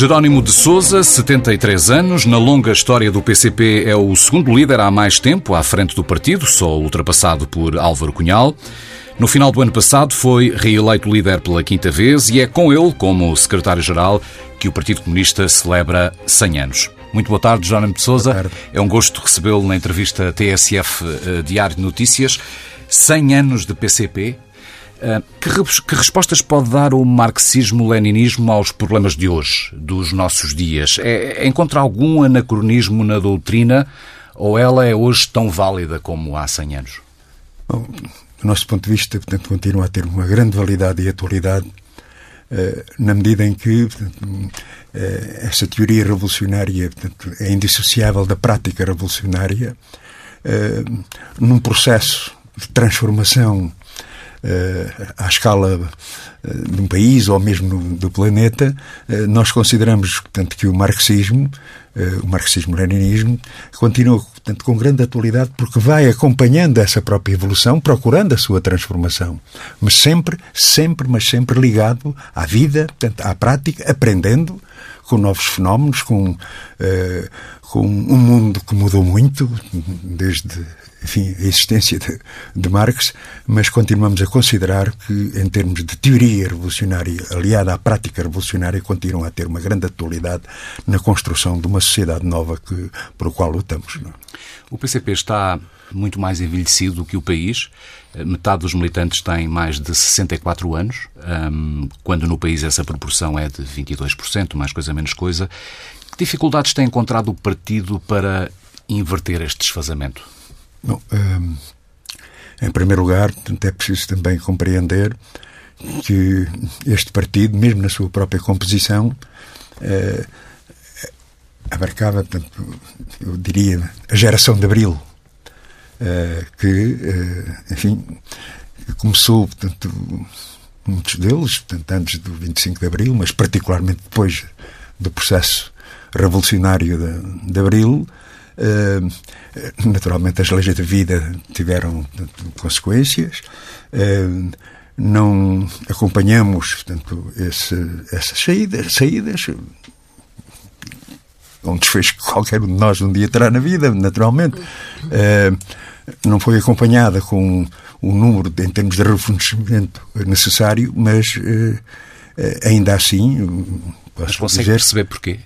Jerónimo de Souza, 73 anos, na longa história do PCP é o segundo líder há mais tempo à frente do partido, só ultrapassado por Álvaro Cunhal. No final do ano passado foi reeleito líder pela quinta vez e é com ele, como secretário-geral, que o Partido Comunista celebra 100 anos. Muito boa tarde, Jerónimo de Souza. É um gosto recebê-lo na entrevista TSF eh, Diário de Notícias. 100 anos de PCP, que, que, respostas pode dar o marxismo-leninismo aos problemas de hoje, dos nossos dias? É, é, encontra algum anacronismo na doutrina ou ela é hoje tão válida como há 100 anos? Bom, do nosso ponto de vista, portanto, continua a ter uma grande validade e atualidade uh, na medida em que portanto, uh, essa teoria revolucionária portanto, é indissociável da prática revolucionária num processo de transformação à escala uh, de um país ou mesmo do planeta, uh, nós consideramos, portanto, que o marxismo, o marxismo-leninismo, continua, portanto, com grande atualidade porque vai acompanhando essa própria evolução, procurando a sua transformação, mas sempre, sempre, mas sempre ligado à vida, portanto, à prática, aprendendo com novos fenómenos, com, com um mundo que mudou muito, desde enfim, a existência de, de, Marx, mas continuamos a considerar que, em termos de teoria revolucionária aliada à prática revolucionária, continua a ter uma grande atualidade na construção de uma sociedade nova que, por a qual lutamos. Não? É? O PCP está muito mais envelhecido do que o país. Metade dos militantes tem mais de 64 anos, quando no país essa proporção é de 22%, mais coisa menos coisa. Que dificuldades tem encontrado o partido para inverter este desfazamento? Bom, um, em primeiro lugar, é preciso também compreender que este partido, mesmo na sua própria composição, uh, abarcava, eu diria, a geração de Abril, uh, que, uh, enfim, começou, portanto, muitos deles, portanto, antes do 25 de Abril, mas particularmente depois do processo revolucionário de, de Abril, Uh, naturalmente, as leis da vida tiveram consequências. Uh, não acompanhamos, portanto, esse, essas saídas, saídas um desfecho que qualquer um de nós um dia terá na vida, naturalmente, uh, não foi acompanhada com o número, em termos de refundimentos necessário, mas ainda assim. Posso mas consegue dizer, perceber porquê?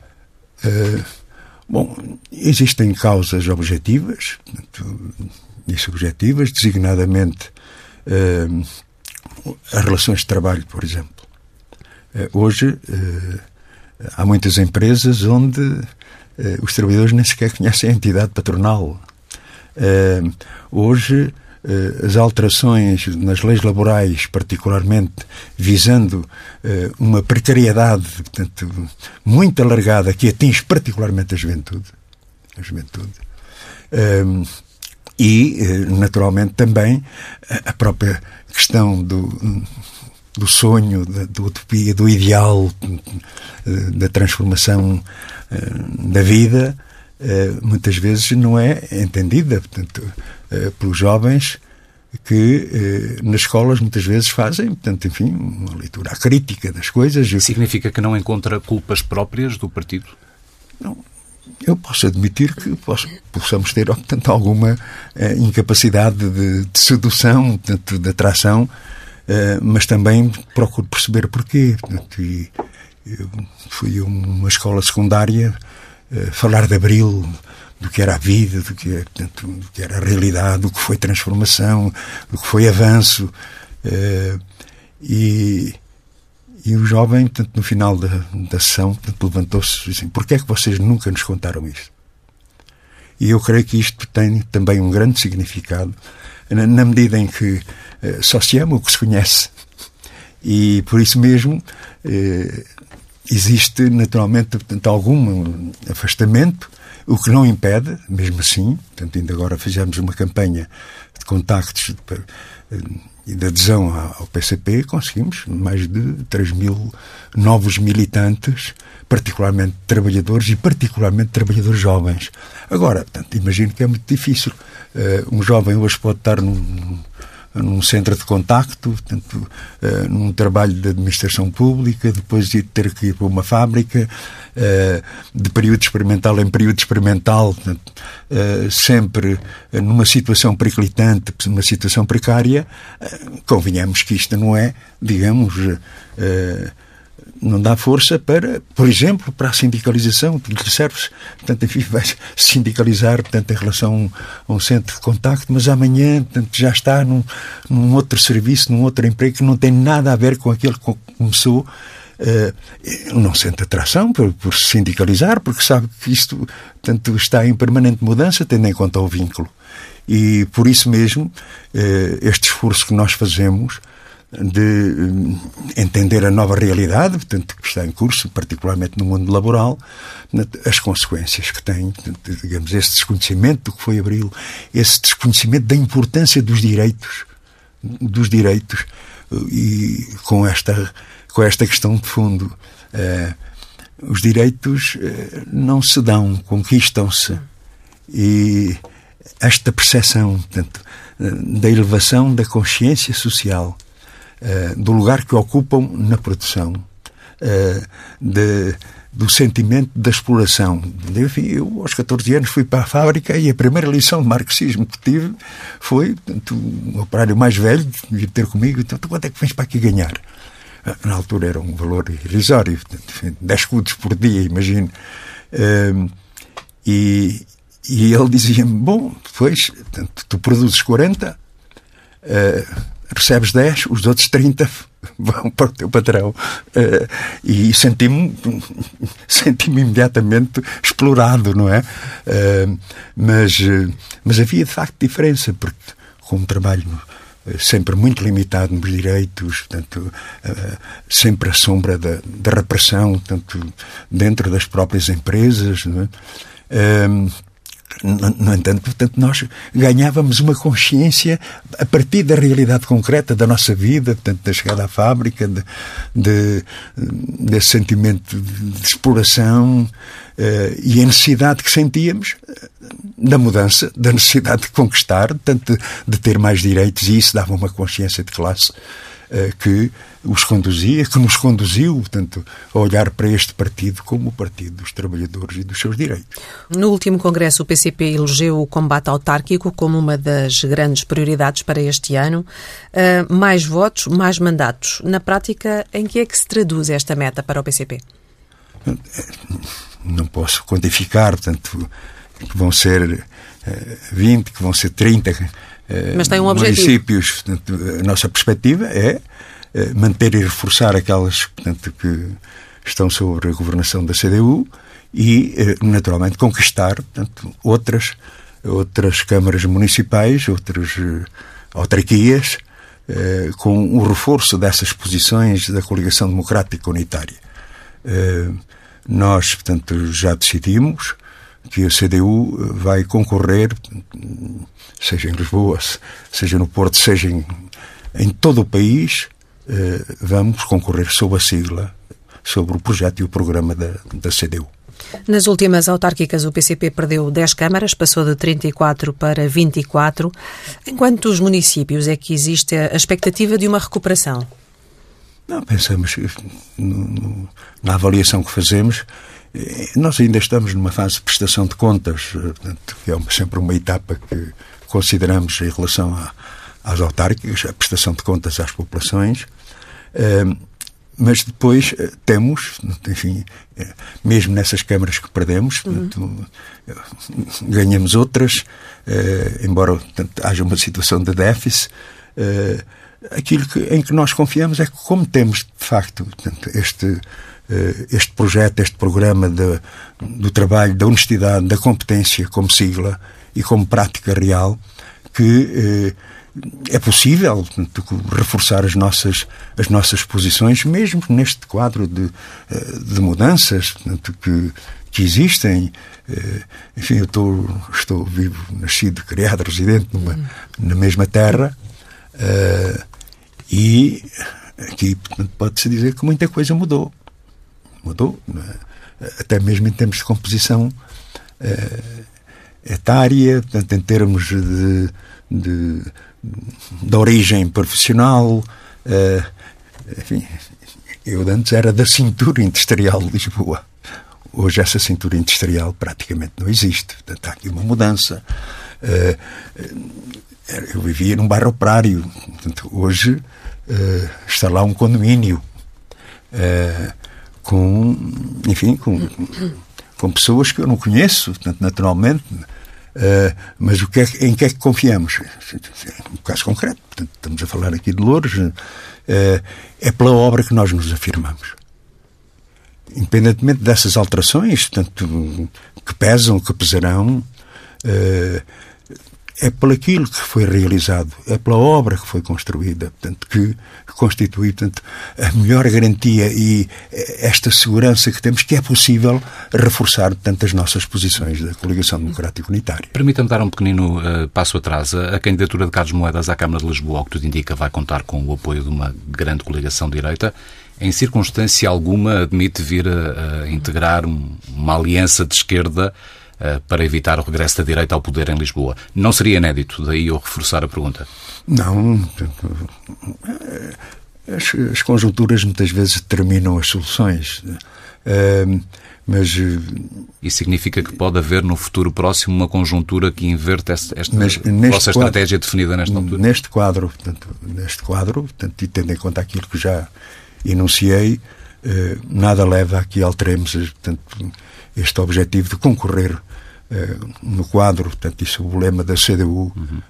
Uh, Bom, existem causas objetivas, disse objetivas, designadamente uh, as relações de trabalho, por exemplo. Uh, hoje há muitas empresas onde os trabalhadores nem sequer conhecem a entidade patronal. hoje eh, as alterações nas leis laborais, particularmente visando uh, uma precariedade portanto, muito alargada que atinge particularmente a juventude. A juventude. Ehm, e, eh, naturalmente, também a própria questão do, do sonho, da utopia, do ideal, da transformação da vida, muitas vezes não é entendida. Portanto, eh, pelos jovens que eh, nas escolas muitas vezes fazem, portanto, enfim, uma leitura crítica das coisas. Significa que não encontra culpas próprias do partido? Não. Eu posso admitir que posso, possamos ter, portanto, alguma eh, incapacidade de, de, sedução, portanto, de atração, eh, mas também procuro perceber porquê. Portanto, e eu fui a uma escola secundária eh, falar de Abril, do que era a vida, do que, portanto, do que era a realidade, do que foi transformação, do que foi avanço. Uh, e, e o jovem, portanto, no final da, da sessão, levantou-se e disse: Porquê é que vocês nunca nos contaram isto? E eu creio que isto tem também um grande significado, na, na medida em que uh, só se ama o que se conhece. E por isso mesmo uh, existe naturalmente portanto, algum afastamento o que não impede, mesmo assim, portanto, ainda agora fizemos uma campanha de contactos eh, e de adesão ao PCP, conseguimos mais de 3 mil novos militantes, particularmente trabalhadores e particularmente trabalhadores jovens. Agora, portanto, imagino que é muito difícil. Uh, um jovem hoje pode estar num, num centro de contacto, portanto, uh, num trabalho de administração pública, depois de ter que ir para uma fábrica, uh, de período experimental em período experimental, portanto, uh, sempre numa situação periclitante, numa situação precária, convenhamos que isto não é, digamos, não dá força para, por exemplo, para a sindicalização, que lhe serve, portanto, enfim, vai sindicalizar, portanto, em relação a um centro de contacto, mas amanhã, portanto, já está num, num outro serviço, num outro emprego que não tem nada a ver com aquele que começou, uh, não sente atração por, por sindicalizar, porque sabe que isto, portanto, está em permanente mudança, tendo em conta o vínculo. E por isso mesmo, uh, este esforço que nós fazemos, de eh, entender a nova realidade, portanto, que está em curso, particularmente no mundo laboral, as consequências que tem, digamos, esse desconhecimento do que foi Abril, esse desconhecimento da importância dos direitos, dos direitos, e com esta, com esta questão de fundo. Eh, os direitos eh, não se dão, conquistam-se. E esta percepção, portanto, da elevação da consciência social, eh, do lugar que ocupam na produção, uh, de, do sentimento da exploração. Enfim, eu, aos 14 anos, fui para a fábrica e a primeira lição de marxismo que tive foi portanto, um operário mais velho vir ter comigo, então, quanto é que vens para aqui ganhar? Ah, na altura era um valor irrisório, portanto, 10 escudos por dia, imagino. Uh, e, e ele dizia-me: Bom, portanto, tu produzes 40, uh, recebes 10, os outros 30 vão para o teu patrão. Uh, e senti-me senti imediatamente explorado, não é? Uh, mas, mas havia de facto diferença, porque com um trabalho eh, sempre muito limitado nos direitos, portanto, sempre à sombra da, da repressão, tanto dentro das próprias empresas, não é? No entanto, portanto, nós ganhávamos uma consciência a partir da realidade concreta da nossa vida, portanto, da chegada à fábrica, de, de desse sentimento de exploração uh, e a necessidade que sentíamos eh, da mudança, da necessidade de conquistar, portanto, de, de ter mais direitos, e isso dava uma consciência de classe que os conduzia, que nos conduziu, portanto, a olhar para este partido como o partido dos trabalhadores e dos seus direitos. No último congresso, o PCP elegeu o combate autárquico como uma das grandes prioridades para este ano. Uh, mais votos, mais mandatos. Na prática, em que é que se traduz esta meta para o PCP? Não posso quantificar, portanto, que vão ser uh, eh, 20, que vão ser 30 uh, Mas tem um municípios. Portanto, a nossa perspectiva é eh, manter e reforçar aquelas portanto, que estão sobre a governação da CDU e, eh, naturalmente, conquistar portanto, outras, outras câmaras municipais, outras autarquias, com o reforço dessas posições da coligação democrática unitária. Nós, portanto, já decidimos que a CDU vai concorrer, seja em Lisboa, seja no Porto, seja em, em todo o país, eh, vamos concorrer sob a sigla, sobre o projeto e o programa da, da CDU. Nas últimas autárquicas, o PCP perdeu 10 câmaras, passou de 34 para 24. Enquanto os municípios é que existe a expectativa de uma recuperação? Não, pensamos no, no, na avaliação que fazemos, eh, nós ainda estamos numa fase de prestação de contas, eh, portanto, que é sempre uma etapa que consideramos em relação a, às autárquicas, a prestação de contas às populações, mas depois eh, temos, enfim, eh, mesmo nessas câmaras que perdemos, uhum. ganhamos outras, eh, embora portanto, haja uma situação de déficit. aquilo que, em que nós confiamos é que, como temos, de facto, portanto, este, este projeto, este programa de, do trabalho, da honestidade, da competência como sigla e como prática real, que é possível reforçar as nossas, as nossas posições, mesmo neste quadro de, eh, de mudanças que, que existem. Eh, enfim, eu estou, estou vivo, nascido, criado, residente numa, na mesma terra eh, e aqui pode-se dizer que muita coisa mudou. Mudou, é? até mesmo em termos de composição etária, portanto, em termos de, de da origem profissional. Uh, enfim, eu antes era da cintura industrial de Lisboa. Hoje essa cintura industrial praticamente não existe. Portanto, há aqui uma mudança. Uh, eu vivia num bairro operário. Portanto, hoje está lá um condomínio com, enfim, com, com pessoas que eu não conheço, naturalmente. Uh, mas o que é, em que é que confiamos? Um caso concreto, portanto, estamos a falar aqui de Louros, uh, é pela obra que nós nos afirmamos. Independentemente dessas alterações, portanto, que pesam, que pesarão, uh, é por aquilo que foi realizado, é pela obra que foi construída, portanto, que constitui portanto, a melhor garantia e esta segurança que temos que é possível reforçar portanto, as nossas posições da coligação democrática unitária. Permita-me dar um pequenino uh, passo atrás. A candidatura de Carlos Moedas à Câmara de Lisboa, ao que tudo indica, vai contar com o apoio de uma grande coligação direita. Em circunstância alguma admite vir a, a integrar um, uma aliança de esquerda eh, para evitar o regresso da direita ao poder em Lisboa. Não seria inédito, daí eu reforçar a pergunta. Não. As, as conjunturas muitas vezes determinam as soluções. Uh, mas isso significa que pode haver no futuro próximo uma conjuntura que inverte esta, esta vossa quadro, estratégia definida nesta altura? Neste quadro, portanto, neste quadro, portanto, e tendo em conta aquilo que já enunciei, eh, nada leva a que alteremos portanto, este objetivo de concorrer eh, no quadro, portanto, isso é o lema da CDU, uhum.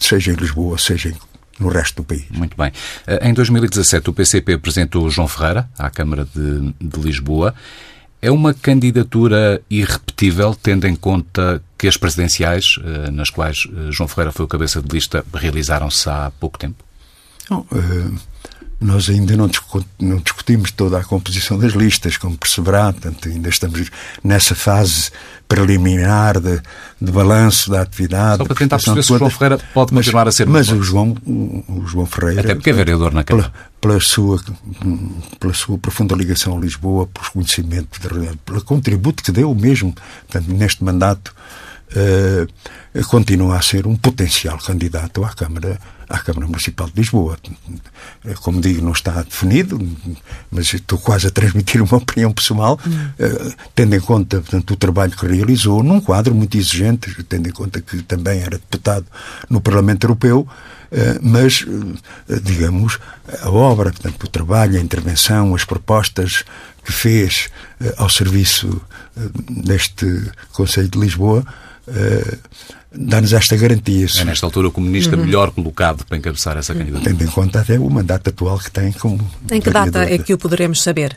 seja em Lisboa, seja em, no resto do país. Muito bem. Eh, em 2017, o PCP apresentou João Ferreira à Câmara de, de Lisboa. É uma candidatura irrepetível, tendo em conta que as presidenciais, eh, nas quais João Ferreira foi o cabeça de lista, realizaram-se há pouco tempo? Não, nós ainda não, não, discutimos toda a composição das listas, como perceberá, portanto, ainda estamos nessa fase preliminar de, de balanço da atividade. Só para tentar perceber se o João Ferreira pode mas, continuar a ser Mas o João, o João Ferreira... Até porque é vereador na Câmara. Pela, pela, sua, pela sua profunda ligação a Lisboa, por conhecimento, pelo contributo que deu mesmo portanto, neste mandato, uh, continua a ser um potencial candidato à Câmara à Câmara Municipal de Lisboa. Como digo, não está definido, mas estou quase a transmitir uma opinião pessoal, uh, tendo em conta portanto, o trabalho que realizou, num quadro muito exigente, tendo em conta que também era deputado no Parlamento Europeu, mas, digamos, a obra, portanto, o trabalho, a intervenção, as propostas que fez ao serviço deste Conselho de Lisboa dá-nos esta garantia. É nesta altura o comunista uhum. melhor colocado para encabeçar essa candidatura. Tendo em conta até o mandato atual que tem como. Em que data é que o poderemos saber?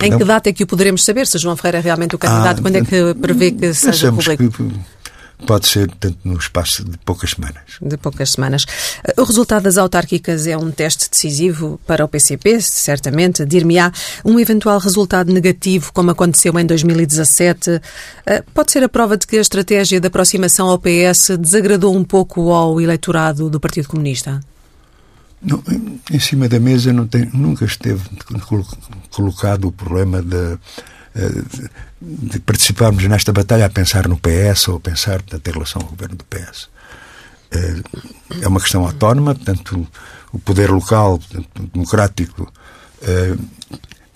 Em que data é que o poderemos saber se João Ferreira é realmente o candidato? Ah, Quando é que prevê que seja público? Que pode ser, tanto no espaço de poucas semanas. De poucas semanas. O resultado das autárquicas é um teste decisivo para o PCP, certamente. Dir-me-á, um eventual resultado negativo, como aconteceu em 2017, eh, pode ser a prova de que a estratégia de aproximação ao PS desagradou um pouco ao eleitorado do Partido Comunista? Não, em cima da mesa não tem, nunca esteve colocado o problema da de participarmos nesta batalha a pensar no PS ou a pensar portanto, em relação ao governo do PS. Eh, é uma questão autónoma, portanto, o poder local, portanto, democrático, eh,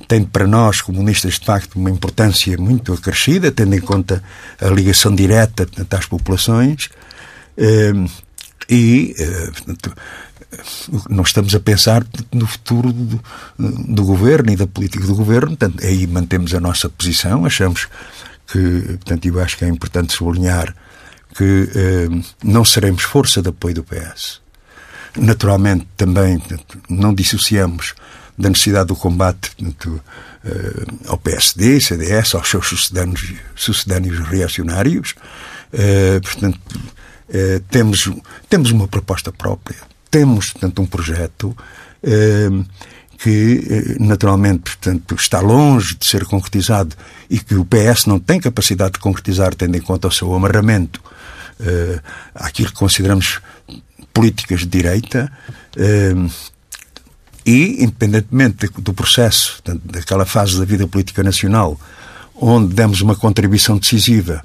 tem para nós, comunistas, de facto, uma importância muito acrescida, tendo em conta a ligação direta portanto, às populações. Eh, e, portanto, nós estamos a pensar no futuro do, do, governo e da política do governo, portanto, aí mantemos a nossa posição, achamos que, portanto, eu acho que é importante sublinhar que eh, não seremos força de apoio do PS. Naturalmente, também portanto, não dissociamos da necessidade do combate portanto, eh, ao PSD, CDS, aos seus sucedâneos, sucedâneos reacionários. Eh, portanto, eh, temos, temos uma proposta própria temos, portanto, um projeto eh, que, eh, naturalmente, portanto, está longe de ser concretizado e que o PS não tem capacidade de concretizar, tendo em conta o seu amarramento eh, àquilo que consideramos políticas de direita. E, independentemente do processo, daquela fase da vida política nacional, onde demos uma contribuição decisiva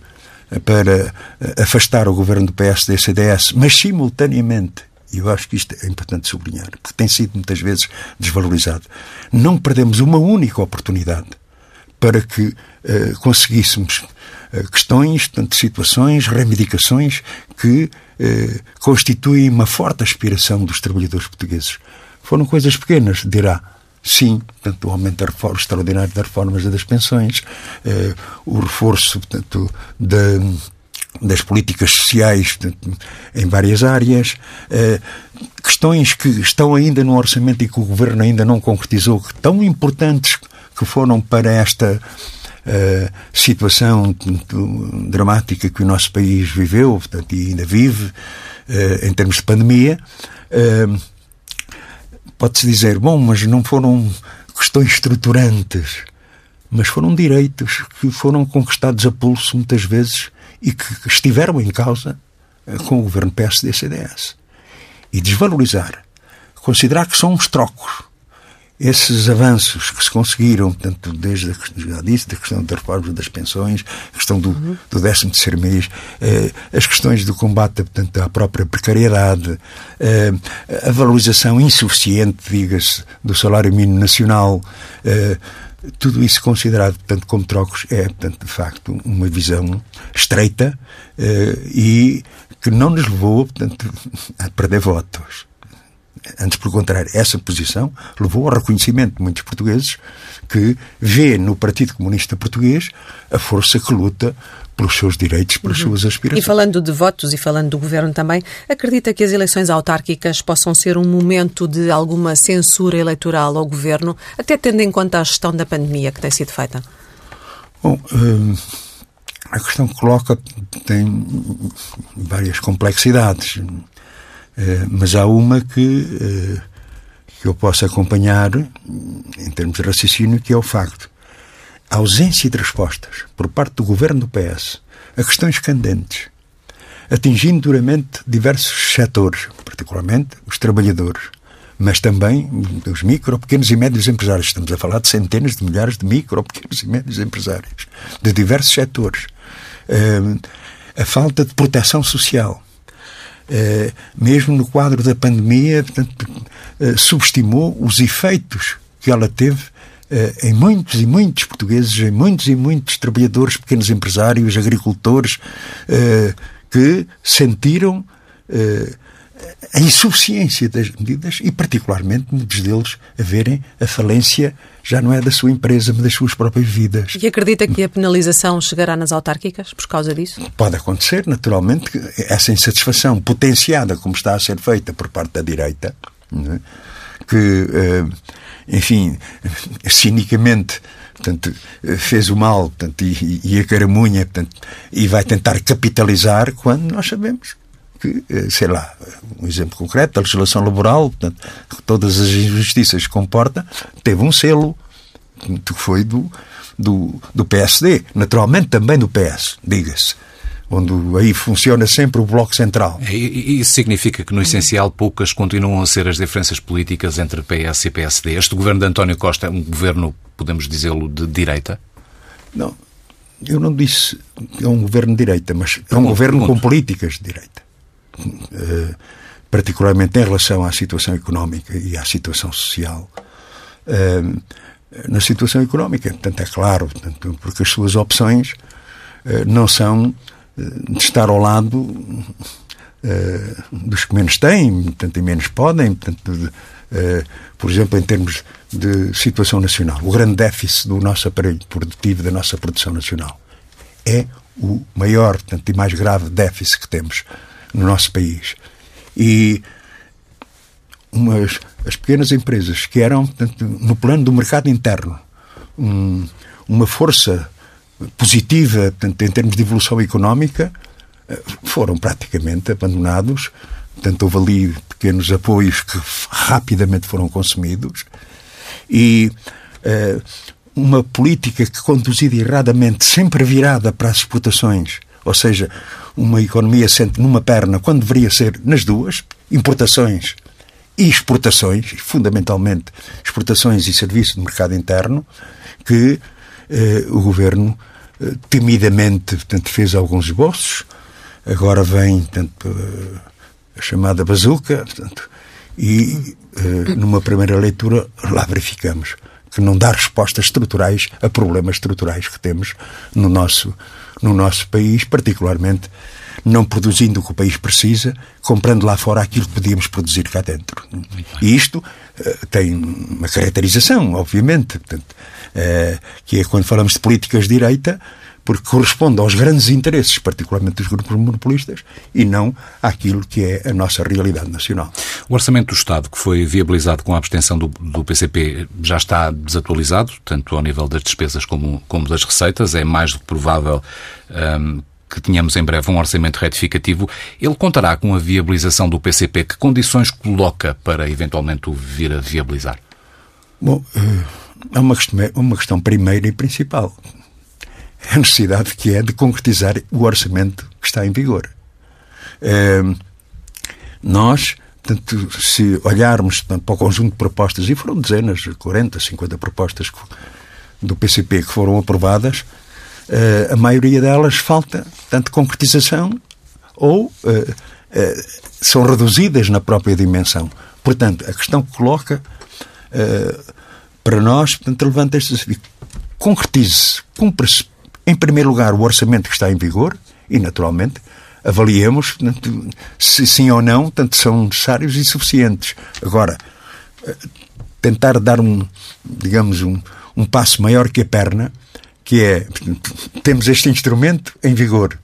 para afastar o governo do PSD-CDS, mas simultaneamente e eu acho que isto é importante sublinhar, porque tem sido muitas vezes desvalorizado. Não perdemos uma única oportunidade para que uh, conseguíssemos uh, questões, tanto situações, reivindicações que uh, constituem uma forte aspiração dos trabalhadores portugueses. Foram coisas pequenas, dirá. Sim, portanto, o aumento da reforma, extraordinário das reformas e das pensões, o reforço, portanto, da das políticas sociais em várias áreas, eh, questões que estão ainda no orçamento e que o governo ainda não concretizou, tão importantes que foram para esta uh, situação dramática que o nosso país viveu portanto, e ainda vive uh, em termos de pandemia. Pode-se dizer, bom, mas não foram questões estruturantes, mas foram direitos que foram conquistados a pulso muitas vezes e que estiveram em causa eh, com o governo PSD-CDS. E desvalorizar, considerar que são uns trocos. Esses avanços que se conseguiram, portanto, desde a, já disse, da questão das reformas das pensões, a questão do, uhum. do 13 terceiro mês, eh, as questões do combate, portanto, à própria precariedade, eh, a valorização insuficiente, diga-se, do salário mínimo nacional, eh, tudo isso considerado, portanto, como trocos, é, portanto, de facto, uma visão estreita eh, e que não nos levou, portanto, a perder votos. Antes, pelo contrário, essa posição levou ao reconhecimento de muitos portugueses que vê no Partido Comunista Português a força que luta pelos seus direitos, pelas uhum. suas aspirações. E falando de votos e falando do governo também, acredita que as eleições autárquicas possam ser um momento de alguma censura eleitoral ao governo, até tendo em conta a gestão da pandemia que tem sido feita? Bom, hum, a questão que coloca tem várias complexidades, mas há uma que, eh, que eu posso acompanhar em termos de raciocínio, que é o facto a ausência de respostas por parte do governo do PS a questões candentes, atingindo duramente diversos setores, particularmente os trabalhadores, mas também os micro, pequenos e médios empresários. Estamos a falar de centenas de milhares de micro, pequenos e médios empresários, de diversos setores. Uh, a falta de proteção social. Uh, mesmo no quadro da pandemia, portanto, uh, subestimou os efeitos que ela teve eh, em muitos e muitos portugueses, em muitos e muitos trabalhadores, pequenos empresários, agricultores, eh, que sentiram eh, a insuficiência das medidas e, particularmente, muitos deles a verem a falência já não é da sua empresa, mas das suas próprias vidas. E acredita que a penalização chegará nas autárquicas por causa disso? Pode acontecer, naturalmente, essa insatisfação potenciada, como está a ser feita por parte da direita, é? que enfim, cinicamente portanto, fez o mal portanto, e, e a caramunha portanto, e vai tentar capitalizar quando nós sabemos que, eh, sei lá, um exemplo concreto, a legislação laboral, portanto, todas as injustiças que comporta, teve um selo que foi do, do, do PSD, naturalmente também do PS, diga-se onde aí funciona sempre o Bloco Central. E isso significa que, no essencial, poucas continuam a ser as diferenças políticas entre PS e PSD. Este governo de António Costa é um governo, podemos dizê-lo, de direita? Não, eu não disse que é um governo de direita, mas é um governo com políticas de direita. Uh, particularmente em relação à situação económica e à situação social. Uh, na situação económica, portanto, é claro, porque as suas opções uh, não são de estar ao lado dos que menos têm, portanto, e menos podem, portanto, de, por exemplo, em termos de situação nacional. O grande déficit do nosso aparelho produtivo, da nossa produção nacional, é o maior, portanto, e mais grave déficit que temos no nosso país. E umas, as pequenas empresas que eram, portanto, no plano do mercado interno, um, uma força positiva, portanto, em termos de evolução económica, eh, foram praticamente abandonados. Portanto, houve ali pequenos apoios que rapidamente foram consumidos e uh, uma política que conduzida erradamente, sempre virada para as exportações, ou seja, uma economia sempre numa perna, quando deveria ser nas duas, importações e exportações, fundamentalmente exportações e serviços do mercado interno, que uh, o governo timidamente portanto, fez alguns esboços, agora vem portanto, a chamada bazuca, portanto, e numa primeira leitura lá verificamos que não dá respostas estruturais a problemas estruturais que temos no nosso, no nosso país, particularmente não produzindo o que o país precisa, comprando lá fora aquilo que podíamos produzir cá dentro. E isto uh, tem uma caracterização, obviamente, portanto, uh, que é quando falamos de políticas de direita, porque corresponde aos grandes interesses, particularmente dos grupos monopolistas, e não àquilo que é a nossa realidade nacional. O orçamento do Estado, que foi viabilizado com a abstenção do, do PCP, já está desatualizado, tanto ao nível das despesas como, como das receitas. É mais do que provável um, que tenhamos em breve um orçamento retificativo. Ele contará com a viabilização do PCP. Que condições coloca para eventualmente o vir a viabilizar? Bom, é uma questão, é uma questão primeira e principal a necessidade que é de concretizar o orçamento que está em vigor. Ehm, nós, portanto, se olharmos portanto, para o conjunto de propostas, e foram dezenas, 40, 50 propostas do PCP que foram aprovadas, eh, a maioria delas falta tanto concretização ou eh, eh, são reduzidas na própria dimensão. Portanto, a questão que coloca para nós, portanto, levanta este desafio. Concretize, cumpra-se em primeiro lugar, o orçamento que está em vigor e, naturalmente, avaliemos se sim ou não tanto são necessários e suficientes. Agora, eh, tentar dar um, digamos, um, um passo maior que a perna, que é, temos este instrumento em vigor,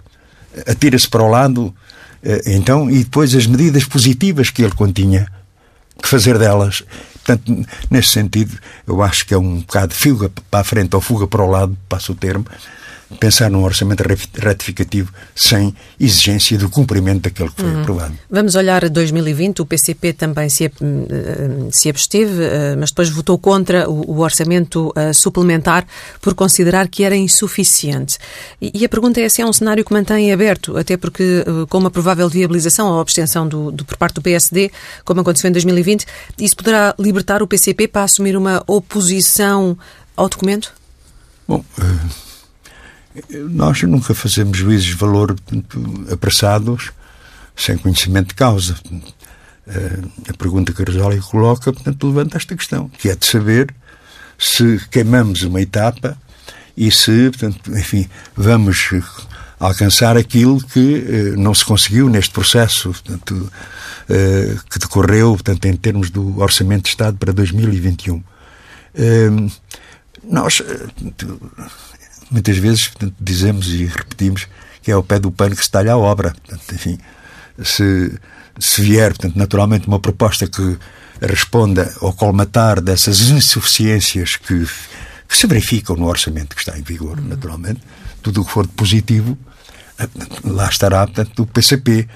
atira-se para o lado, eh, então, e depois as medidas positivas que ele continha, que fazer delas. Portanto, nesse sentido, eu acho que é um bocado fuga para a frente ou fuga para o lado, passo o termo, pensar num orçamento retificativo sem exigência do cumprimento daquele que foi uhum. aprovado. Vamos olhar a 2020. O PCP também se, eh, se absteve, eh, mas depois votou contra o, orçamento eh, suplementar por considerar que era insuficiente. E, a pergunta é se é um cenário que mantém aberto, até porque com uma provável viabilização ou abstenção do, do, por parte do PSD, como aconteceu em 2020, isso poderá libertar o PCP para assumir uma oposição ao documento? Bom, uh nós nunca fazemos juízes de valor portanto, apressados, sem conhecimento de causa. Eh, a pergunta que a Rosália coloca, portanto, levanta esta questão, que é de saber se queimamos uma etapa e se, portanto, enfim, vamos alcançar aquilo que eh, não se conseguiu neste processo portanto, eh, que decorreu portanto, em termos do Orçamento de Estado para 2021. Nós muitas vezes portanto, dizemos e repetimos que é ao pé do pano que se talha a obra. Portanto, enfim, se, se vier, portanto, naturalmente, uma proposta que responda ao colmatar dessas insuficiências que, que se verificam no orçamento que está em vigor, naturalmente, tudo o que for de positivo, lá estará, portanto, o PCP.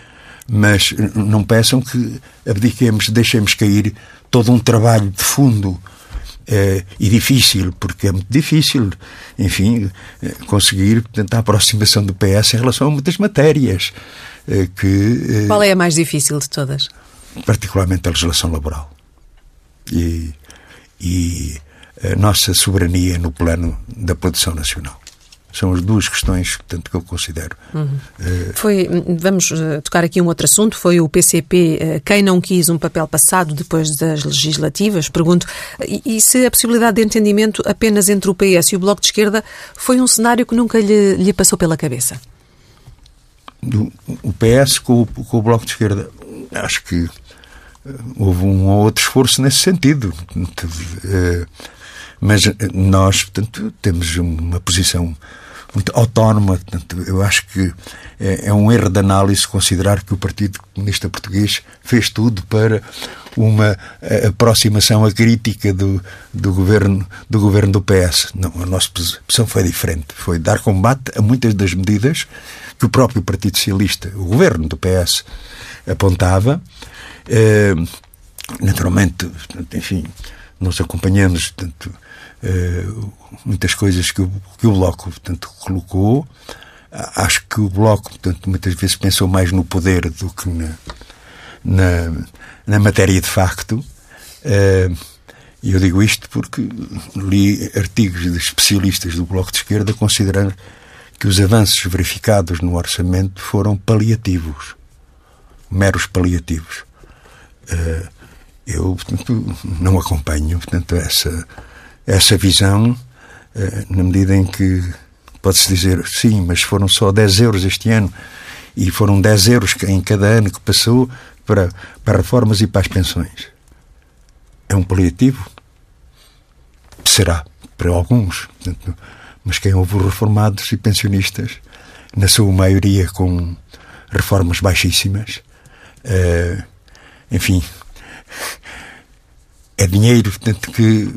Mas não peçam que abdiquemos, deixemos cair todo um trabalho de fundo é, e difícil, porque é muito difícil, enfim, é, conseguir portanto, a aproximação do PS em relação a muitas matérias. É, que, Qual é a mais difícil de todas? Particularmente a legislação laboral. E, e a nossa soberania no plano da produção nacional. São as duas questões portanto, que eu considero. Uhum. Uh... Foi, vamos eh, tocar aqui um outro assunto. Foi o PCP uh, quem não quis um papel passado depois das legislativas. Pergunto, e, e, se a possibilidade de entendimento apenas entre o PS e o Bloco de Esquerda foi um cenário que nunca lhe, lhe passou pela cabeça? Do, o PS com, com o Bloco de Esquerda, acho que houve um ou outro esforço nesse sentido. Mas nós, portanto, temos uma posição muito autónoma. Portanto, eu acho que é, é, um erro de análise considerar que o Partido Comunista Português fez tudo para uma aproximação à crítica do, do, governo, do governo do PS. Não, a nossa posição foi diferente. Foi dar combate a muitas das medidas que o próprio Partido Socialista, o governo do PS, apontava. Eh, naturalmente, enfim, nós acompanhamos portanto, muitas coisas que o, que o Bloco portanto, colocou. Acho que o Bloco portanto, muitas vezes pensou mais no poder do que na, na, na matéria de facto. Uh, e eu digo isto porque li artigos de especialistas do Bloco de Esquerda considerando que os avanços verificados no orçamento foram paliativos, meros paliativos. Uh, eu, portanto, não acompanho, portanto, essa, essa visão, uh, na medida em que pode-se dizer, sim, mas foram só 10 euros este ano e foram 10 euros em cada ano que passou para, para reformas e para as pensões. É um paliativo? Será, para alguns. Portanto, mas quem houve reformados e pensionistas, na sua maioria com reformas baixíssimas, uh, enfim, é dinheiro portanto, que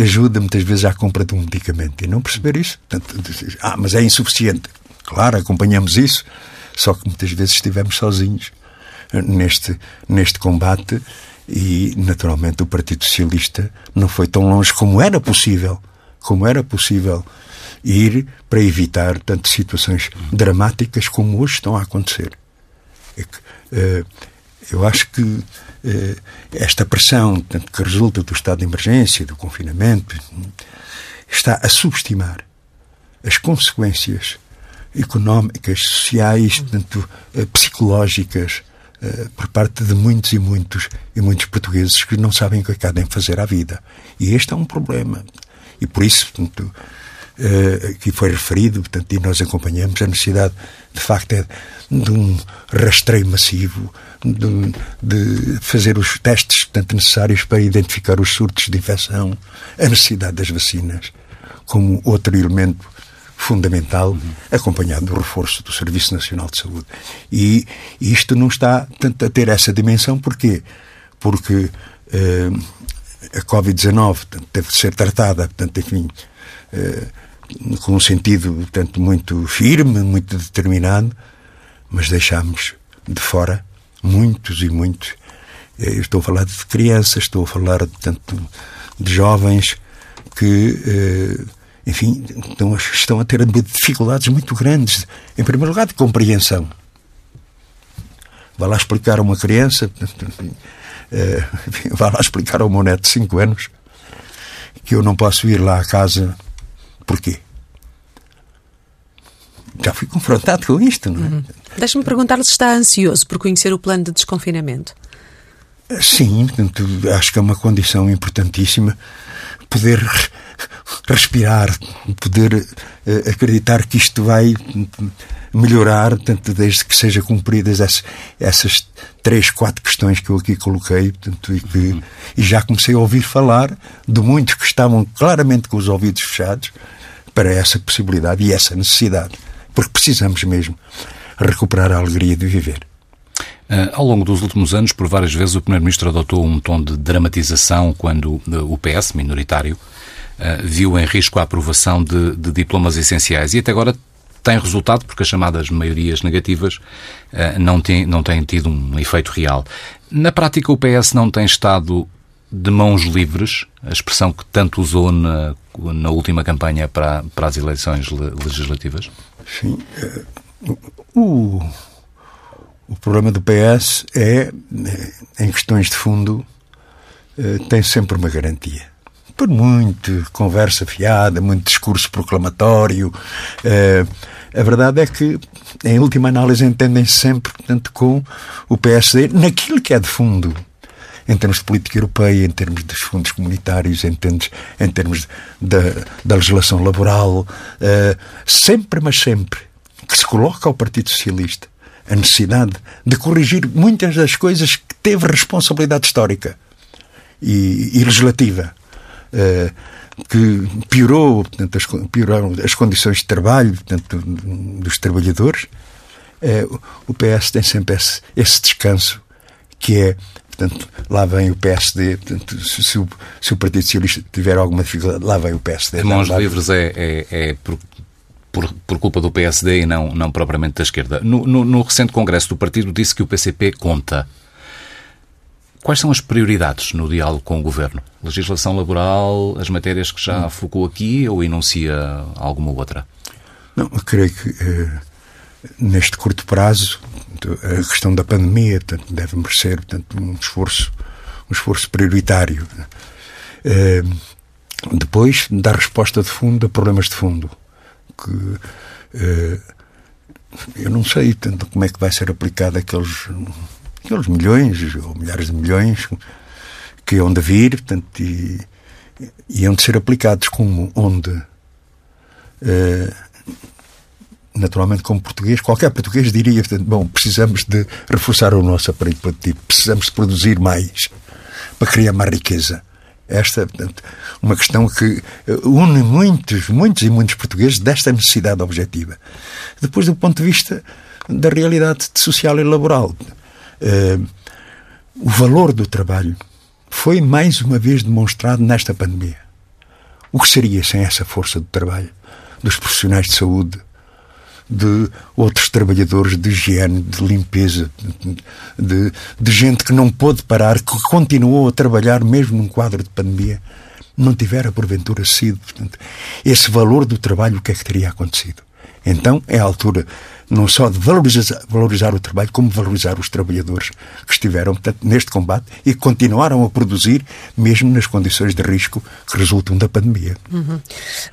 ajuda muitas vezes à compra de um medicamento. E não perceber isso, portanto, ah, mas é insuficiente. Claro, acompanhamos isso, só que muitas vezes estivemos sozinhos neste, neste combate e, naturalmente, o Partido Socialista não foi tão longe como era possível, como era possível ir para evitar tantas situações dramáticas como hoje estão a acontecer. É uh, eu acho que esta pressão tanto que resulta do estado de emergência, do confinamento, está a subestimar as consequências económicas, sociais, tanto uh, psicológicas, por parte de muitos e muitos e muitos portugueses que não sabem o que é que fazer à vida. E este é um problema. E por isso, portanto, que foi referido, portanto, e nós acompanhamos, a necessidade, de facto, é de um rastreio massivo, de, de, fazer os testes portanto, necessários para identificar os surtos de infecção, a necessidade das vacinas, como outro elemento fundamental, acompanhado do reforço do Serviço Nacional de Saúde. E, isto não está tanto a ter essa dimensão, porquê? Porque uh, a Covid-19 teve de ser tratada, portanto, enfim, uh, com um sentido, portanto, muito firme, muito determinado, mas deixámos de fora muitos e muitos. Eh, eu estou a falar de crianças, estou a falar, portanto, de jovens que, eh, enfim, estão a ter dificuldades muito grandes. Em primeiro lugar, de compreensão. Vá lá explicar a uma criança, eh, vá lá explicar ao meu neto de 5 anos que eu não posso ir lá à casa Porquê? Já fui confrontado com isto, não é? Uhum. Deixa-me perguntar-lhe se está ansioso por conhecer o plano de desconfinamento. Sim, portanto, acho que é uma condição importantíssima poder respirar, poder uh, acreditar que isto vai melhorar, tanto desde que sejam cumpridas essas, essas três, quatro questões que eu aqui coloquei, portanto, e, que, uhum. e já comecei a ouvir falar de muitos que estavam claramente com os ouvidos fechados para essa possibilidade e essa necessidade, porque precisamos mesmo recuperar a alegria de viver. Uh, ao longo dos últimos anos, por várias vezes, o Primeiro-Ministro adotou um tom de dramatização quando uh, o PS, minoritário, uh, viu em risco a aprovação de, de, diplomas essenciais. E até agora tem resultado, porque as chamadas maiorias negativas não, têm, não têm tido um efeito real. Na prática, o PS não tem estado de mãos livres, a expressão que tanto usou na, na última campanha para, para as eleições legislativas? Sim. O, o problema do PS é, em questões de fundo, eh, tem sempre uma garantia. Por muito conversa fiada, muito discurso proclamatório, eh, a verdade é que, em última análise, entendem-se sempre, portanto, com o PSD naquilo que é de fundo em termos de política europeia, em termos dos fundos comunitários, em termos, em termos da, da legislação laboral, sempre, mas sempre, que se coloca ao Partido Socialista a necessidade de corrigir muitas das coisas que teve responsabilidade histórica e, e legislativa. Uh, que piorou, portanto, as, pioraram as condições de trabalho portanto, dos trabalhadores, uh, o PS tem sempre esse, esse descanso que é Portanto, lá vem o PSD. Portanto, se, se, o, se, o, Partido Socialista tiver alguma dificuldade, lá vem o PSD. Mãos livres é, é, é por, por, culpa do PSD e não, não propriamente da esquerda. No, no, no recente congresso do partido disse que o PCP conta. Quais são as prioridades no diálogo com o Governo? Legislação laboral, as matérias que já focou aqui ou enuncia alguma outra? Não, eu creio que eh, neste curto prazo a questão da pandemia portanto, deve merecer portanto, um esforço um esforço prioritário eh, depois dar resposta de fundo a problemas de fundo que eu não sei tanto como é que vai ser aplicado aqueles, aqueles milhões ou milhares de milhões que hão de vir portanto, e, e hão de ser aplicados como onde uh, naturalmente como português qualquer português diria portanto, bom precisamos de reforçar o nosso aparelho produtivo precisamos de produzir mais para criar mais riqueza esta uma questão que une muitos muitos e muitos portugueses desta necessidade objetiva depois do ponto de vista da realidade social e laboral uh, o valor do trabalho foi mais uma vez demonstrado nesta pandemia. O que seria sem essa força do trabalho dos profissionais de saúde, de outros trabalhadores de higiene, de limpeza, de, de gente que não pôde parar, que continuou a trabalhar mesmo num quadro de pandemia, não tivera porventura sido. Portanto, esse valor do trabalho, o que é que teria acontecido? Então é a altura não só de valorizar, valorizar, o trabalho, como valorizar os trabalhadores que estiveram portanto, neste combate e que continuaram a produzir, mesmo nas condições de risco que resultam da pandemia. Uhum.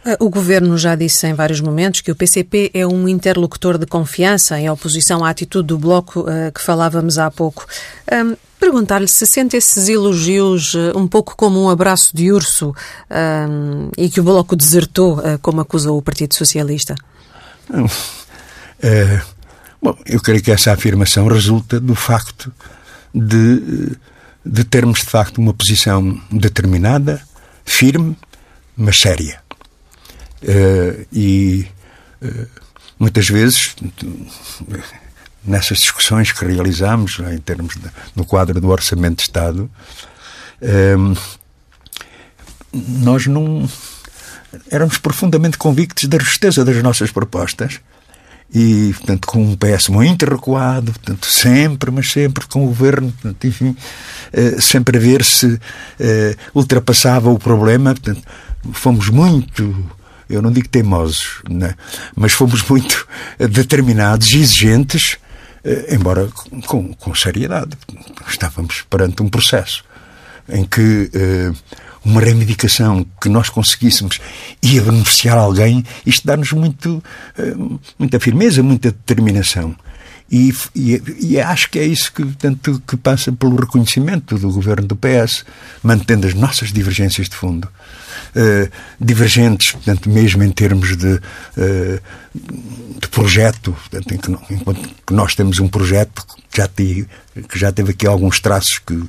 Eh, o Governo já disse em vários momentos que o PCP é um interlocutor de confiança em oposição à atitude do Bloco uh, que falávamos há pouco. Um, Perguntar-lhe se sente esses elogios eh, um pouco como um abraço de urso um, e que o Bloco desertou, uh, como acusou o Partido Socialista. Não. É, bom, eu creio que essa afirmação resulta do facto de, de termos, de facto, uma posição determinada, firme, mas séria. É, e é, muitas vezes, nessas discussões que realizamos, em termos de, no quadro do Orçamento de Estado, nós não éramos profundamente convictos da justeza das nossas propostas e, portanto, com um PS muito recuado, portanto, sempre, mas sempre com o governo, portanto, enfim, eh, sempre a ver se eh, ultrapassava o problema, portanto, fomos muito, eu não digo teimosos, né? mas fomos muito determinados, exigentes, eh, embora com, com seriedade. Estávamos perante um processo em que uma reivindicação que nós conseguíssemos ia beneficiar alguém, isto dá-nos muito, eh, muita firmeza, muita determinação. E, e, e, acho que é isso que, portanto, que passa pelo reconhecimento do governo do PS, mantendo as nossas divergências de fundo. Uh, divergentes, portanto, mesmo em termos de, uh, de projeto, portanto, em que, enquanto que nós temos um projeto que já, te, que já teve aqui alguns traços que,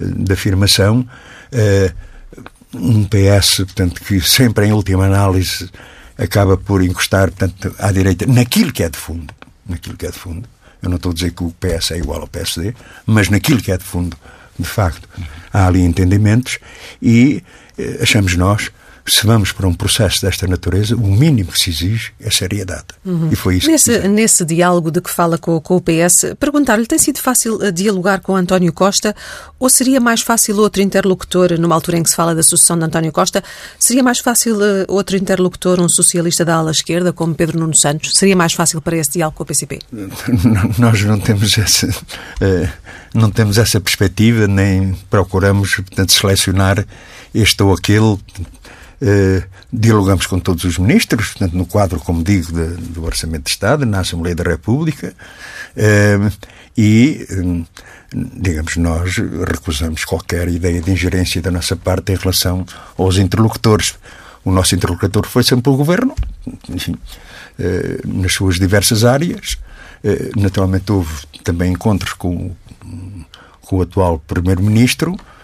de afirmação, uh, um PS, portanto, que sempre em última análise acaba por encostar, portanto, à direita naquilo que é de fundo, naquilo que é de fundo. Eu não estou a dizer que o PS é igual ao PSD, mas naquilo que é de fundo, de facto, há ali entendimentos e eh, achamos nós se vamos para um processo desta natureza, o mínimo que se exige é seriedade. Uhum. E foi isso nesse, que nesse diálogo de que fala com, com o PS, perguntar-lhe, tem sido fácil eh, dialogar com António Costa ou seria mais fácil outro interlocutor, numa altura em que se fala da sucessão de António Costa, seria mais fácil uh, outro interlocutor, um socialista da ala esquerda, como Pedro Nuno Santos? Seria mais fácil para esse diálogo com o PCP? Nós não temos essa, uh, não temos essa perspectiva, nem procuramos, portanto, selecionar este ou aquele Uh, dialogamos com todos os ministros, portanto, no quadro, como digo, de, do Orçamento de Estado, na Assembleia da República, uh, e, um, digamos, nós recusamos qualquer ideia de ingerência da nossa parte em relação aos interlocutores. O nosso interlocutor foi sempre o Governo, enfim, uh, nas suas diversas áreas. naturalmente, houve também encontros com, com o atual Primeiro-Ministro, eh,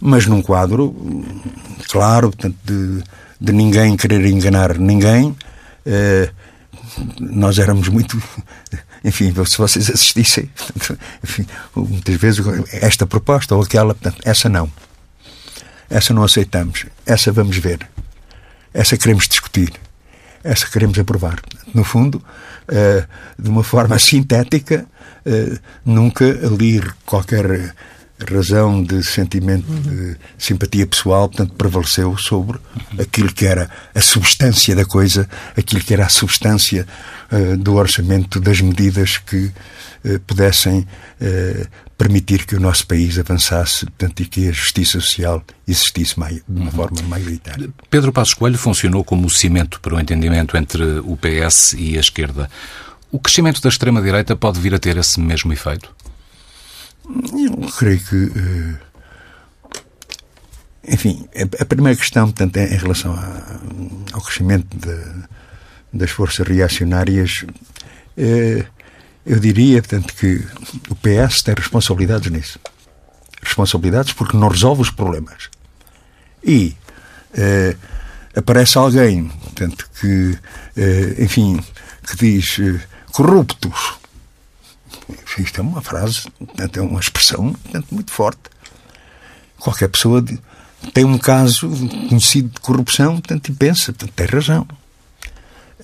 mas num quadro claro, portanto, de, de ninguém querer enganar ninguém. Uh, nós éramos muito. Enfim, se vocês assistissem, enfim, muitas vezes esta proposta ou aquela, portanto, essa não. Essa não aceitamos. Essa vamos ver. Essa queremos discutir. Essa queremos aprovar. No fundo, uh, de uma forma sintética, nunca ali qualquer razão de sentimento de simpatia pessoal, portanto, prevaleceu sobre aquilo que era a substância da coisa, aquilo que era a substância uh, do orçamento, das medidas que uh, pudessem uh, permitir que o nosso país avançasse, portanto, e que a justiça social existisse de uma uhum. forma maioritária. Pedro Passos Coelho funcionou como cimento para o entendimento entre o PS e a esquerda. O crescimento da extrema-direita pode vir a ter esse mesmo efeito? Eu creio que. Eh, enfim, a primeira questão, portanto, é em relação ao crescimento de, das forças reacionárias, eh, eu diria, portanto, que o PS tem responsabilidades nisso. Responsabilidades porque não resolve os problemas. E eh, aparece alguém, portanto, que, enfim, que diz corruptos isto é uma frase, é uma expressão muito forte. Qualquer pessoa tem um caso conhecido de corrupção portanto, e pensa, portanto, tem razão.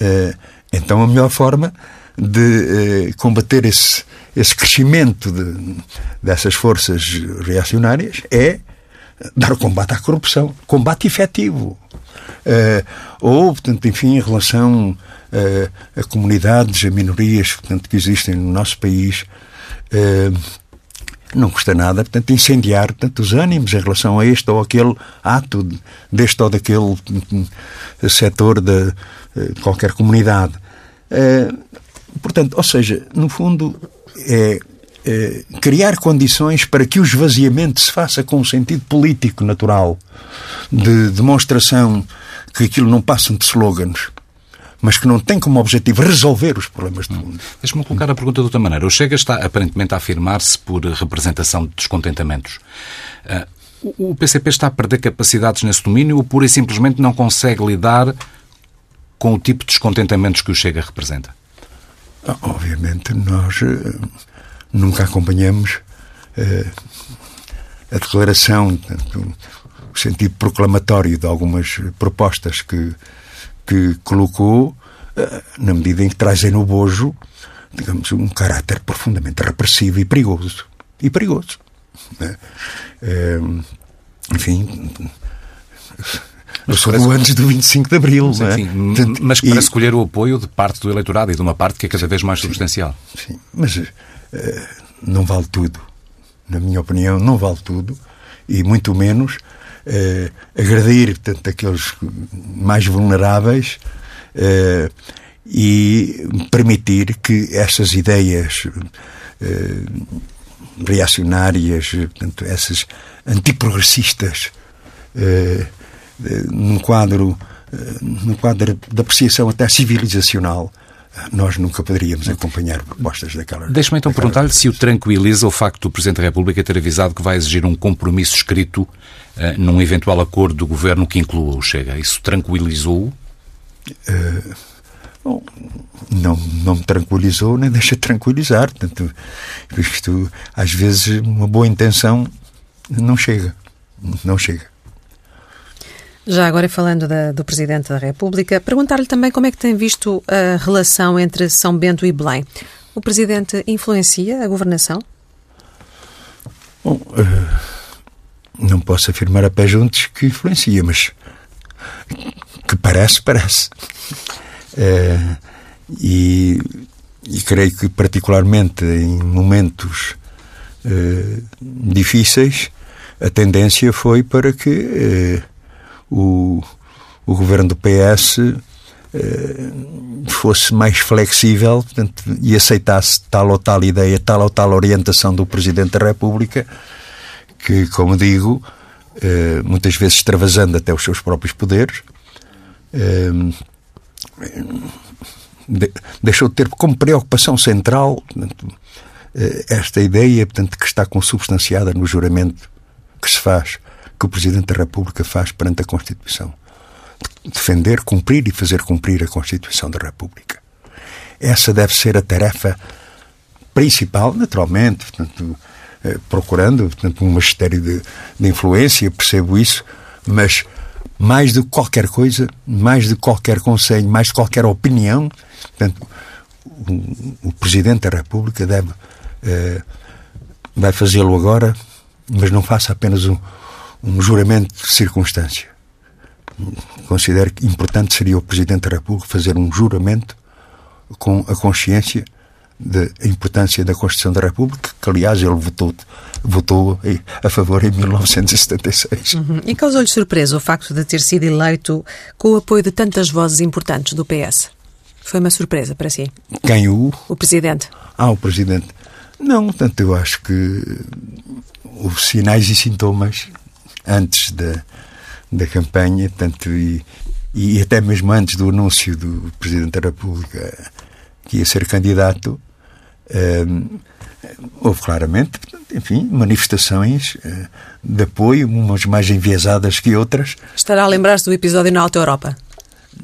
Eh, então a melhor forma de eh, combater esse, esse crescimento de, dessas forças reacionárias é dar o combate à corrupção. Combate efetivo. Uh, ou, portanto, enfim, em relação uh, a comunidades, a minorias portanto, que existem no nosso país, uh, não custa nada, portanto, incendiar portanto, os ânimos em relação a este ou aquele ato deste ou daquele setor de, qualquer comunidade. portanto, ou seja, no fundo, é eh, criar condições para que o esvaziamento se faça com um sentido político natural, de demonstração que aquilo não passam de slogans, mas que não tem como objetivo resolver os problemas do mundo. Deixa-me colocar a pergunta de outra maneira. O Chega está aparentemente a afirmar-se por representação de descontentamentos. Uh, o PCP está a perder capacidades nesse domínio ou pura e simplesmente não consegue lidar com o tipo de descontentamentos que o Chega representa? Obviamente, nós nunca acompanhamos uh, a declaração, portanto, o sentido proclamatório de algumas propostas que, que colocou, uh, na medida em que trazem no bojo, digamos, um caráter profundamente repressivo e perigoso. E perigoso. Uh, enfim. Eu sou do antes do 25 de Abril. Mas, enfim, é? mas para e... escolher o apoio de parte do eleitorado e de uma parte que é cada vez mais substancial. Sim, mas eh, não vale tudo. Na minha opinião, não vale tudo. E muito menos uh, agredir portanto, aqueles mais vulneráveis uh, e permitir que essas ideias uh, reacionárias, portanto, essas antiprogressistas, uh, num quadro, num quadro de apreciação até civilizacional, nós nunca poderíamos acompanhar propostas daquela. Deixe-me então perguntar-lhe se o tranquiliza o facto do Presidente da República ter avisado que vai exigir um compromisso escrito uh, num eventual acordo do Governo que inclua o Chega. Isso tranquilizou-o? Uh, bom, não, não me tranquilizou nem deixa de tranquilizar. Portanto, isto, às vezes, uma boa intenção não chega. Não chega. Já agora falando da, do Presidente da República, perguntar-lhe também como é que tem visto a relação entre São Bento e Belém. O Presidente influencia a governação? Bom, uh, não posso afirmar a pé juntos que influencia, mas que parece, parece. Uh, e, e, creio que, particularmente em momentos uh, difíceis, a tendência foi para que o, o governo do PS eh, fosse mais flexível portanto, e aceitasse tal ou tal ideia, tal ou tal orientação do Presidente da República, que, como digo, eh, muitas vezes extravasando até os seus próprios poderes, eh, deixou de ter como preocupação central portanto, esta ideia portanto, que está consubstanciada no juramento que se faz que o Presidente da República faz perante a Constituição. Defender, cumprir e fazer cumprir a Constituição da República. Essa deve ser a tarefa principal, naturalmente, portanto, eh, procurando portanto, um magistério de, de influência, percebo isso, mas mais de qualquer coisa, mais de qualquer conselho, mais de qualquer opinião, portanto, o, o Presidente da República deve, eh, vai fazê-lo agora mas não faça apenas um, um juramento de circunstância. Considero que importante seria o Presidente da República fazer um juramento com a consciência da importância da Constituição da República, que aliás ele votou, votou a favor em 1976. Uhum. E causou-lhe surpresa o facto de ter sido eleito com o apoio de tantas vozes importantes do PS? Foi uma surpresa para si? Quem o? O Presidente. Ah, o Presidente. Não, portanto, eu acho que houve sinais e sintomas antes da, da campanha, tanto e, e até mesmo antes do anúncio do Presidente da República que ia ser candidato, um, houve claramente, enfim, manifestações uh, de apoio, umas mais enviesadas que outras. Estará a lembrar-se do episódio na Alta Europa?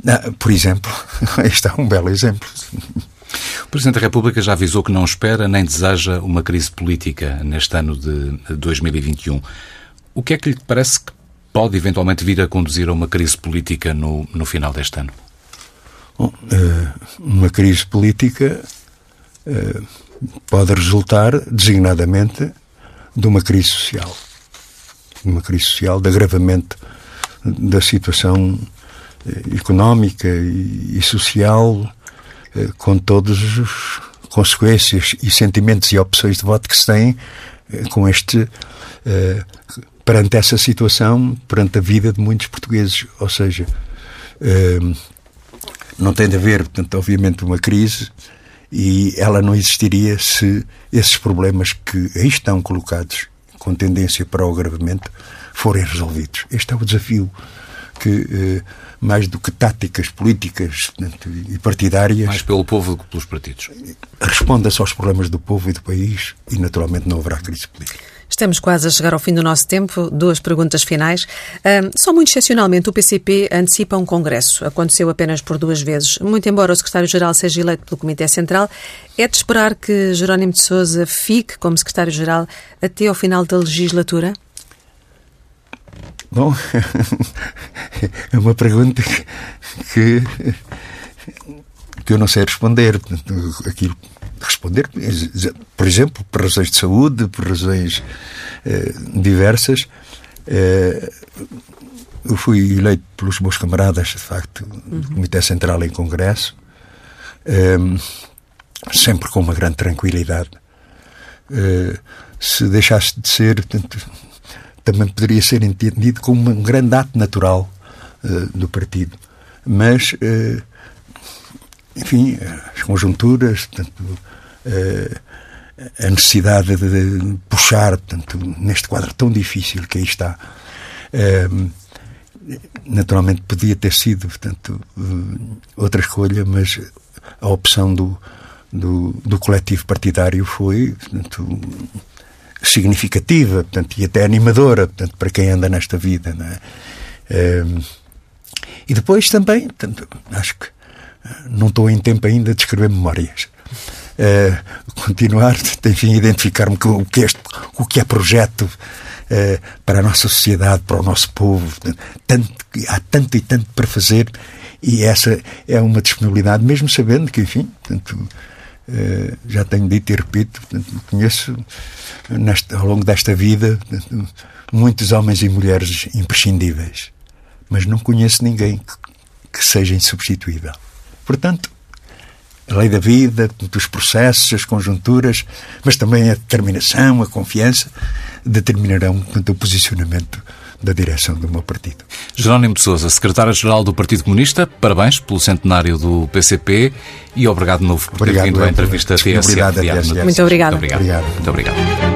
Ah, por exemplo, este é um belo exemplo. O Presidente da República já avisou que não espera nem deseja uma crise política neste ano de 2021. O que é que lhe parece que pode eventualmente vir a conduzir a uma crise política no, no final deste ano? Bom, eh, uma crise política eh, pode resultar, designadamente, de uma crise social. Uma crise social, de agravamento da situação eh, económica e social, com todas as consequências e sentimentos e opções de voto que se têm com este perante essa situação, perante a vida de muitos portugueses. Ou seja, não tem de haver, portanto, obviamente, uma crise e ela não existiria se esses problemas que aí estão colocados, com tendência para o agravamento, forem resolvidos. Este é o desafio que, eh, mais do que táticas políticas e partidárias. Mais pelo povo do que pelos partidos. Responda-se aos problemas do povo e do país e, naturalmente, não haverá crise política. Estamos quase a chegar ao fim do nosso tempo. Duas perguntas finais. Um, só muito excepcionalmente o PCP antecipa um congresso. Aconteceu apenas por duas vezes. Muito embora o secretário-geral seja eleito pelo Comitê Central, é de esperar que Jerónimo de Sousa fique como secretário-geral até ao final da legislatura? Bom, é uma pergunta que, que eu não sei responder. Aquilo responder, por exemplo, por razões de saúde, por razões eh, diversas. Eh, eu fui eleito pelos meus camaradas, de facto, do Comitê Central em Congresso, eh, sempre com uma grande tranquilidade. Eh, se deixasse de ser, portanto, também poderia ser entendido como um grande ato natural eh, do partido. Mas eh, enfim, as conjunturas, portanto, eh, a necessidade de puxar, portanto, neste quadro tão difícil que aí está. Eh, naturalmente podia ter sido, portanto, eh, outra escolha, mas a opção do, do, do coletivo partidário foi, portanto, significativa, portanto, e até animadora, portanto, para quem anda nesta vida, não é? E depois também, portanto, acho que não estou em tempo ainda de escrever memórias. Uh, continuar, enfim, identificar-me com o que, é, o que é projeto uh, para a nossa sociedade, para o nosso povo. Tanto, há tanto e tanto para fazer e essa é uma disponibilidade, mesmo sabendo que, enfim, portanto, uh, já tenho dito e repito, portanto, conheço neste, ao longo desta vida portanto, muitos homens e mulheres imprescindíveis, mas não conheço ninguém que, que seja insubstituível. Portanto, a lei da vida, os processos, as conjunturas, mas também a determinação, a confiança, determinarão portanto, o posicionamento da direção do meu partido. Jerónimo de Sousa, secretário-geral do Partido Comunista, parabéns pelo centenário do PCP e obrigado de novo por ter vindo à entrevista TSF. Muito obrigado. Muito obrigado. Muito obrigado.